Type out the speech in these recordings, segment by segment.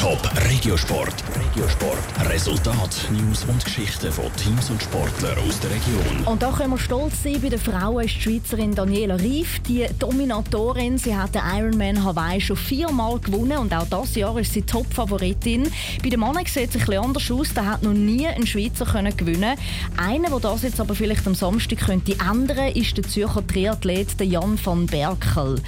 Top Regiosport. Regiosport. Resultat, News und Geschichten von Teams und Sportlern aus der Region. Und da können wir stolz sein, bei den Frauen ist die Schweizerin Daniela Rief, die Dominatorin. Sie hat den Ironman Hawaii schon viermal gewonnen und auch dieses Jahr ist sie Top-Favoritin. Bei den Männern sieht es ein bisschen anders aus. Da hat noch nie ein Schweizer können gewinnen. Einer, der das jetzt aber vielleicht am Samstag könnte ändern, ist der Zürcher Triathlet Jan van Berkel.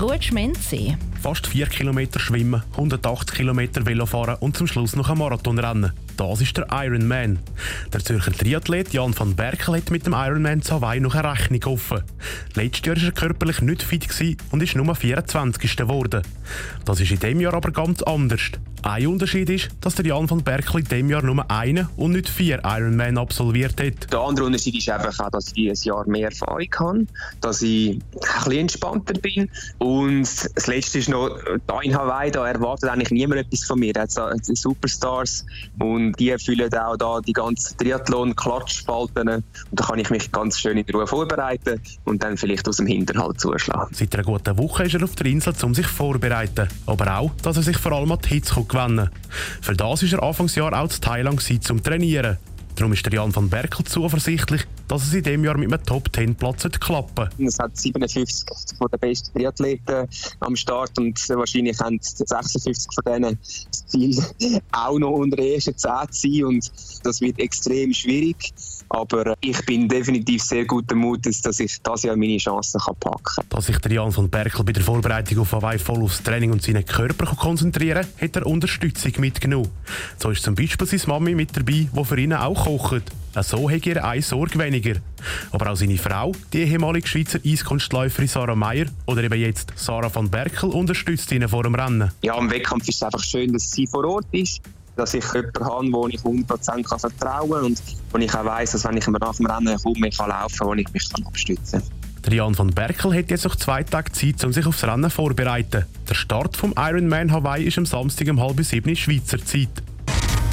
Ruhe Menzi. Fast 4 Kilometer schwimmen, 180 Kilometer Velofahren und zum Schluss noch ein Marathon rennen. Das ist der Ironman. Der Zürcher Triathlet Jan van Berkel hat mit dem Ironman zu Hawaii noch eine Rechnung offen. Letztes Jahr war er körperlich nicht fit und ist nur 24. geworden. Das ist in diesem Jahr aber ganz anders. Ein Unterschied ist, dass der Jan van Berkel in diesem Jahr nur einen und nicht vier Ironman absolviert hat. Der andere Unterschied ist einfach auch, dass ich dieses Jahr mehr Erfahrung habe, dass ich ein bisschen entspannter bin. Und das Letzte ist noch, da in Hawaii, da erwartet eigentlich niemand etwas von mir. Es sind Superstars und die erfüllen auch da die ganzen Triathlon-Klatschspalten. Und da kann ich mich ganz schön in Ruhe vorbereiten und dann vielleicht aus dem Hinterhalt zuschlagen. Seit einer guten Woche ist er auf der Insel, um sich vorzubereiten. Aber auch, dass er sich vor allem an die Hitze gewinnen Für das war er Anfangsjahr auch in Thailand zum Trainieren. Darum ist der Jan van Berkel zuversichtlich, dass es in diesem Jahr mit einem Top-10-Platz klappen Es hat 57 von den besten Triathleten am Start und wahrscheinlich haben 56 von denen das Ziel, auch noch unter den ersten 10 zu sein. Und das wird extrem schwierig. Aber ich bin definitiv sehr guter Mutes, dass ich das Jahr meine Chancen packen kann. Dass sich der Jan von Berkel bei der Vorbereitung auf Hawaii voll aufs Training und seinen Körper konzentrieren kann, hat er Unterstützung mitgenommen. So ist zum Beispiel seine Mami mit dabei, die für ihn auch kocht. So hat er eine Sorge weniger. Aber auch seine Frau, die ehemalige Schweizer Eiskunstläuferin Sarah Meyer oder eben jetzt Sarah van Berkel, unterstützt ihn vor dem Rennen. Ja, am Wettkampf ist es einfach schön, dass sie vor Ort ist dass ich jemanden habe, wo ich 100% kann vertrauen kann und wo ich auch weiss, dass wenn ich nach dem Rennen komme, ich kann laufen wo ich mich kann abstützen kann. Der Jan van Berkel hat jetzt noch zwei Tage Zeit, um sich aufs Rennen vorzubereiten. Der Start vom Ironman Hawaii ist am Samstag um halb sieben Schweizer Zeit.